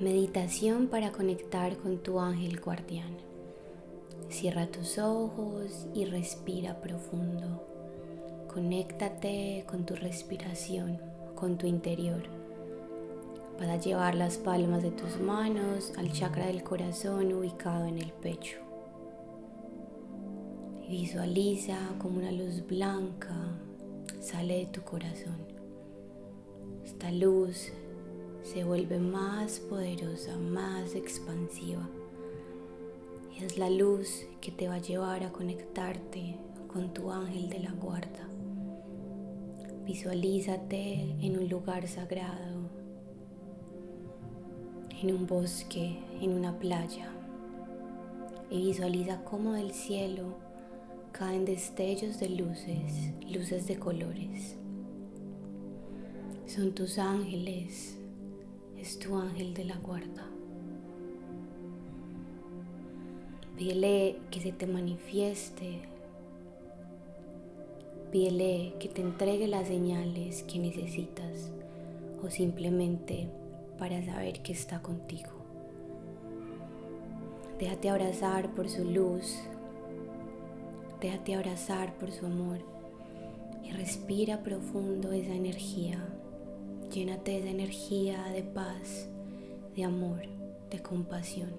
Meditación para conectar con tu ángel guardián. Cierra tus ojos y respira profundo. Conéctate con tu respiración, con tu interior. Para llevar las palmas de tus manos al chakra del corazón ubicado en el pecho. Visualiza como una luz blanca sale de tu corazón. Esta luz se vuelve más poderosa, más expansiva. Es la luz que te va a llevar a conectarte con tu ángel de la guarda. Visualízate en un lugar sagrado, en un bosque, en una playa. Y visualiza cómo del cielo caen destellos de luces, luces de colores. Son tus ángeles es tu ángel de la guarda. Pídele que se te manifieste. Pídele que te entregue las señales que necesitas o simplemente para saber que está contigo. Déjate abrazar por su luz. Déjate abrazar por su amor y respira profundo esa energía Llénate de energía de paz, de amor, de compasión.